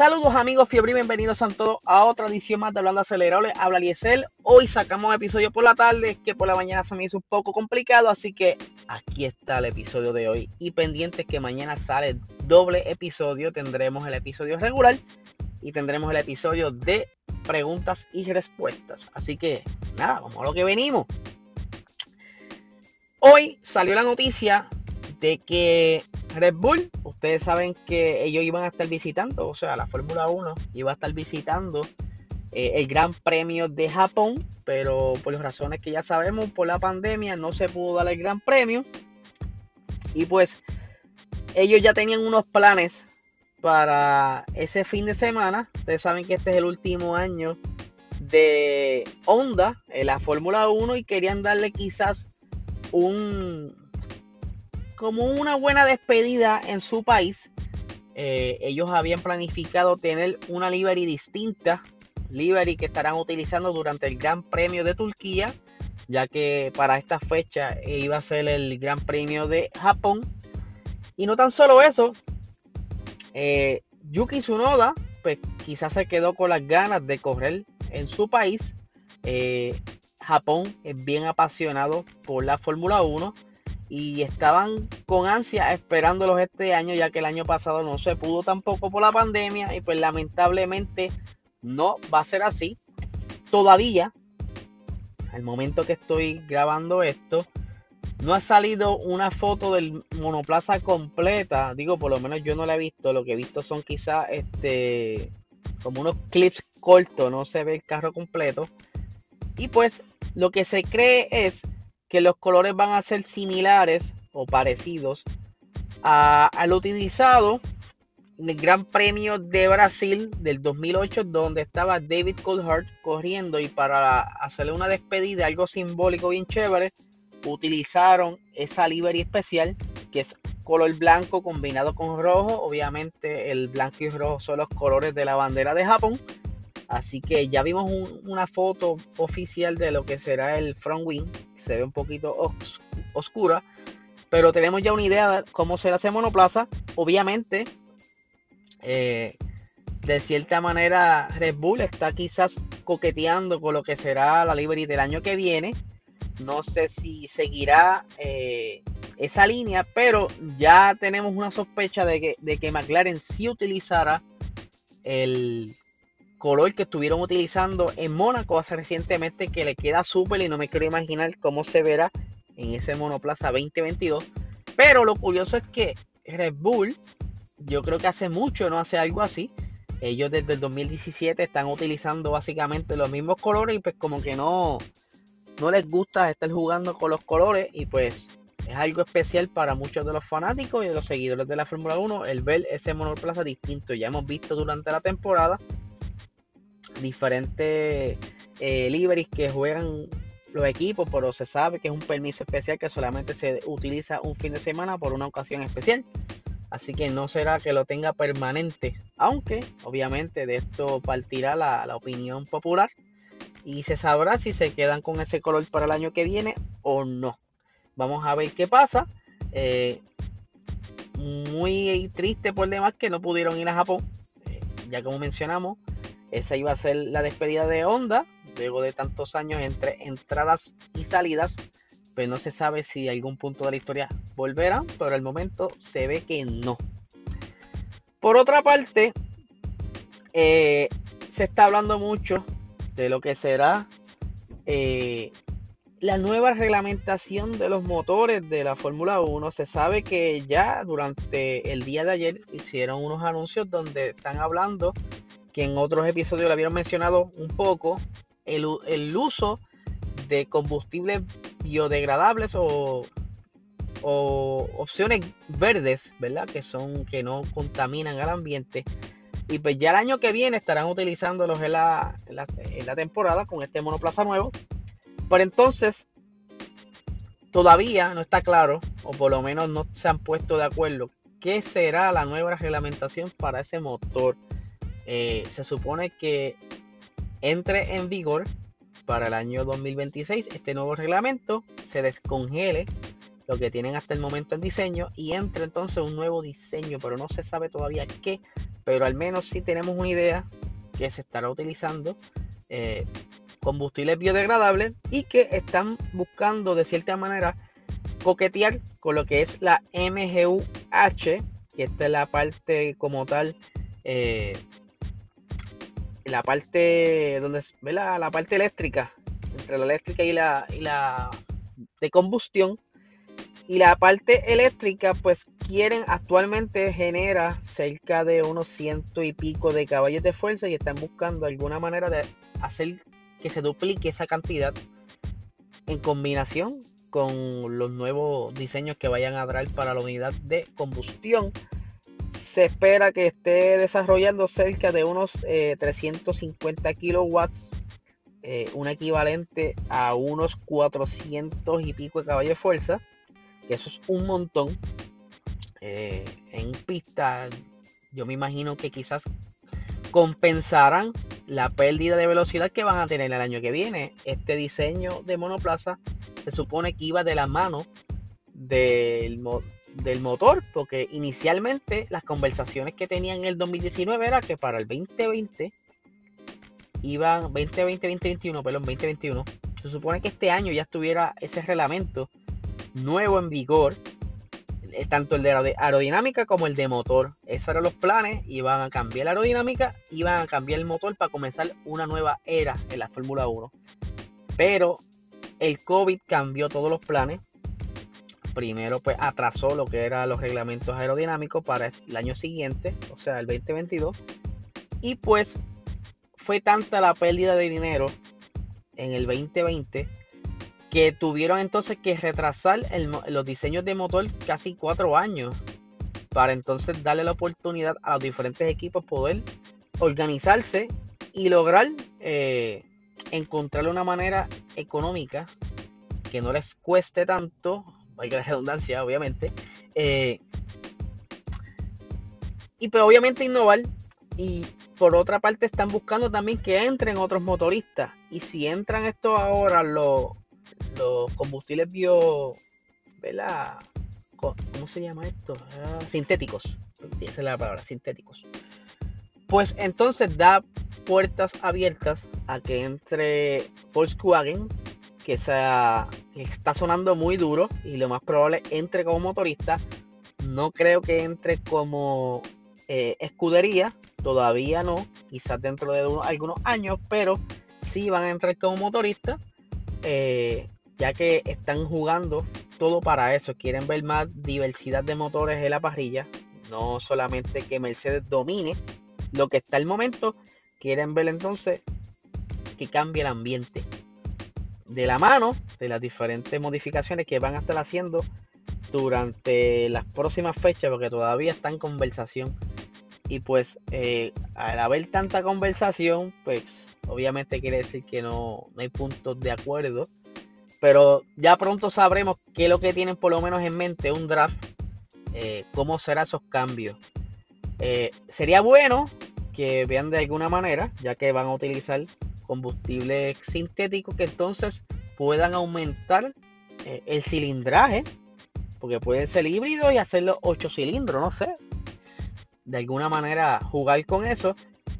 Saludos amigos fiebre y bienvenidos a todos a otra edición más de Hablando Acelerable. Habla Liesel. Hoy sacamos episodio por la tarde, que por la mañana se me hizo un poco complicado, así que aquí está el episodio de hoy. Y pendientes que mañana sale doble episodio, tendremos el episodio regular y tendremos el episodio de preguntas y respuestas. Así que nada, vamos a lo que venimos. Hoy salió la noticia de que Red Bull, ustedes saben que ellos iban a estar visitando, o sea, la Fórmula 1 iba a estar visitando eh, el Gran Premio de Japón, pero por las razones que ya sabemos, por la pandemia no se pudo dar el Gran Premio. Y pues ellos ya tenían unos planes para ese fin de semana. Ustedes saben que este es el último año de Honda en la Fórmula 1 y querían darle quizás un, como una buena despedida en su país, eh, ellos habían planificado tener una livery distinta, livery que estarán utilizando durante el Gran Premio de Turquía, ya que para esta fecha iba a ser el Gran Premio de Japón. Y no tan solo eso, eh, Yuki Tsunoda, pues quizás se quedó con las ganas de correr en su país. Eh, Japón es bien apasionado por la Fórmula 1 y estaban con ansia esperándolos este año, ya que el año pasado no se pudo tampoco por la pandemia y pues lamentablemente no va a ser así. Todavía, al momento que estoy grabando esto, no ha salido una foto del monoplaza completa. Digo, por lo menos yo no la he visto. Lo que he visto son quizás este como unos clips cortos, no se ve el carro completo. Y pues lo que se cree es que los colores van a ser similares o parecidos al utilizado en el Gran Premio de Brasil del 2008 donde estaba David Coulthard corriendo y para hacerle una despedida, algo simbólico bien chévere, utilizaron esa livery especial que es color blanco combinado con rojo. Obviamente el blanco y rojo son los colores de la bandera de Japón. Así que ya vimos una foto oficial de lo que será el front wing. Se ve un poquito oscura. Pero tenemos ya una idea de cómo será ese monoplaza. Obviamente, eh, de cierta manera, Red Bull está quizás coqueteando con lo que será la livery del año que viene. No sé si seguirá eh, esa línea, pero ya tenemos una sospecha de que, de que McLaren sí utilizará el color que estuvieron utilizando en Mónaco hace recientemente que le queda súper y no me quiero imaginar cómo se verá en ese monoplaza 2022. Pero lo curioso es que Red Bull, yo creo que hace mucho no hace algo así. Ellos desde el 2017 están utilizando básicamente los mismos colores y pues como que no, no les gusta estar jugando con los colores y pues es algo especial para muchos de los fanáticos y de los seguidores de la Fórmula 1 el ver ese monoplaza distinto. Ya hemos visto durante la temporada diferentes eh, que juegan los equipos, pero se sabe que es un permiso especial que solamente se utiliza un fin de semana por una ocasión especial. Así que no será que lo tenga permanente, aunque obviamente de esto partirá la, opinión popular y se sabrá si se quedan con ese color para el año que viene o no. Vamos a ver qué pasa. Eh, muy triste por demás que no pudieron ir a Japón, eh, ya como mencionamos, esa iba a ser la despedida de Honda, luego de tantos años entre entradas y salidas. Pero no se sabe si algún punto de la historia volverá, pero al momento se ve que no. Por otra parte, eh, se está hablando mucho de lo que será eh, la nueva reglamentación de los motores de la Fórmula 1. Se sabe que ya durante el día de ayer hicieron unos anuncios donde están hablando que en otros episodios lo habían mencionado un poco, el, uso de combustibles biodegradables o, opciones verdes, ¿verdad? Que son que no contaminan al ambiente. Y pues ya el año que viene estarán utilizándolos en la, en la, en la temporada con este monoplaza nuevo. Pero entonces, todavía no está claro, o por lo menos no se han puesto de acuerdo, qué será la nueva reglamentación para ese motor. Eh, se supone que entre en vigor para el año 2026 este nuevo reglamento, se descongele lo que tienen hasta el momento en diseño y entre entonces un nuevo diseño, pero no se sabe todavía qué, pero al menos sí tenemos una idea que se estará utilizando eh, combustibles biodegradables y que están buscando de cierta manera coquetear con lo que es la MGUH, que esta es la parte como tal, eh, la parte donde ve la, la, parte eléctrica, entre la eléctrica y la, y la de combustión. Y la parte eléctrica, pues quieren actualmente genera cerca de unos ciento y pico de caballos de fuerza y están buscando alguna manera de hacer que se duplique esa cantidad en combinación con los nuevos diseños que vayan a traer para la unidad de combustión. Se espera que esté desarrollando cerca de unos 350 eh, kilowatts, eh, un equivalente a unos 400 y pico de caballos de fuerza, que eso es un montón. Eh, en pista, yo me imagino que quizás compensarán la pérdida de velocidad que van a tener el año que viene. Este diseño de monoplaza se supone que iba de la mano del, del motor, porque inicialmente las conversaciones que tenían en el 2019 era que para el 2020 iban 2020, 2021, perdón, 2021. Se supone que este año ya estuviera ese reglamento nuevo en vigor, eh, tanto el de aerodinámica como el de motor. Esos eran los planes, iban a cambiar la aerodinámica, iban a cambiar el motor para comenzar una nueva era en la Fórmula 1. Pero el COVID cambió todos los planes. Primero, pues atrasó lo que eran los reglamentos aerodinámicos para el año siguiente, o sea, el 2022. Y pues fue tanta la pérdida de dinero en el 2020 que tuvieron entonces que retrasar los diseños de motor casi cuatro años para entonces darle la oportunidad a los diferentes equipos poder organizarse y lograr eh, encontrar una manera económica que no les cueste tanto, vaya la redundancia, obviamente, eh, y pues obviamente innovar. Y por otra parte están buscando también que entren otros motoristas. Y si entran estos ahora los, los combustibles bio, ¿verdad? ¿Cómo se llama esto? Ah, sintéticos. Esa es la palabra, sintéticos. Pues entonces da puertas abiertas a que entre Volkswagen, que, sea, está sonando muy duro y lo más probable entre como motorista. No creo que entre como eh, escudería, todavía no, quizás dentro de algunos años, pero sí van a entrar como motorista, eh, ya que están jugando todo para eso. Quieren ver más diversidad de motores en la parrilla, no solamente que Mercedes domine lo que está el momento, quieren ver entonces que cambie el ambiente. De la mano de las diferentes modificaciones que van a estar haciendo durante las próximas fechas, porque todavía está en conversación. Y pues eh, al haber tanta conversación, pues obviamente quiere decir que no, hay puntos de acuerdo. Pero ya pronto sabremos qué es lo que tienen por lo menos en mente un draft, eh, cómo serán esos cambios. Eh, sería bueno que vean de alguna manera, ya que van a utilizar combustible sintético, que entonces puedan aumentar eh, el cilindraje, porque pueden ser híbridos y hacerlo 8 cilindros, no sé. De alguna manera jugar con eso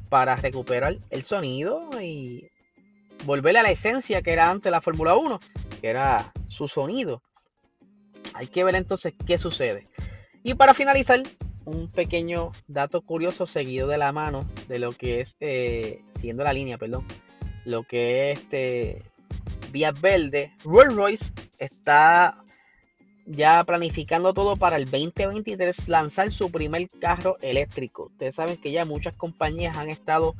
para recuperar el sonido y volver a la esencia que era antes la Fórmula 1, que era su sonido. Hay que ver entonces qué sucede. Y para finalizar, un pequeño dato curioso seguido de la mano de lo que es, eh, siguiendo la línea, perdón, lo que es este Vía Verde, Rolls Royce está ya planificando todo para el 2023 lanzar su primer carro eléctrico. Ustedes saben que ya muchas compañías han estado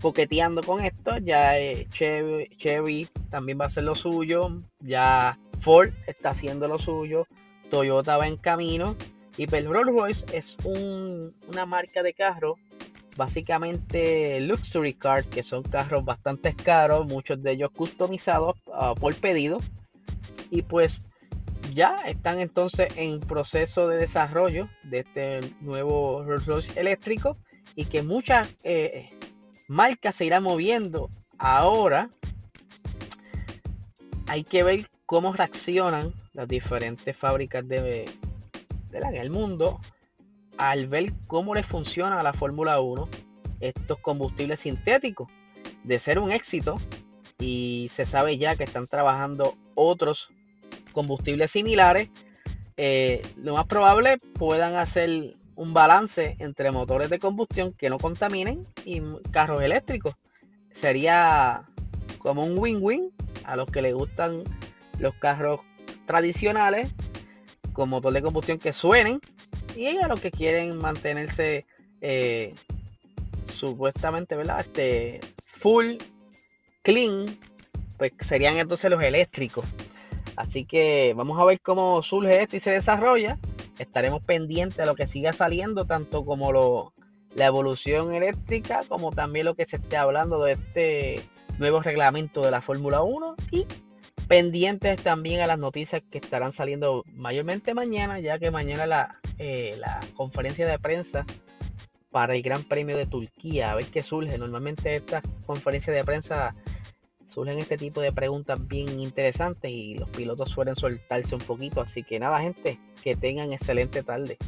coqueteando con esto. Ya eh, Chevy, también va a hacer lo suyo. Ya Ford está haciendo lo suyo. Toyota va en camino. Y pues Rolls Royce es una marca de carro, básicamente luxury car, que son carros bastante caros, muchos de ellos customizados ah, por pedido. Y pues ya están entonces en proceso de desarrollo de este nuevo Rolls Royce eléctrico y que muchas eh, marcas se irán moviendo ahora. Hay que ver cómo reaccionan las diferentes fábricas de, en el mundo al ver cómo le funciona a la Fórmula 1 estos combustibles sintéticos. De ser un éxito, y se sabe ya que están trabajando otros combustibles similares, eh, lo más probable puedan hacer un balance entre motores de combustión que no contaminen y carros eléctricos. Sería como un win-win a los que les gustan los carros tradicionales con motor de combustión que suenen y a los que quieren mantenerse eh, supuestamente, ¿verdad? Este, full clean, pues serían entonces los eléctricos. Así que vamos a ver cómo surge esto y se desarrolla. Estaremos pendientes de lo que siga saliendo, tanto como lo, la evolución eléctrica, como también lo que se esté hablando de este nuevo reglamento de la Fórmula 1 y pendientes también a las noticias que estarán saliendo mayormente mañana, ya que mañana la, eh, la conferencia de prensa para el Gran Premio de Turquía, a ver qué surge. Normalmente estas conferencias de prensa surgen este tipo de preguntas bien interesantes y los pilotos suelen soltarse un poquito. Así que nada, gente, que tengan excelente tarde.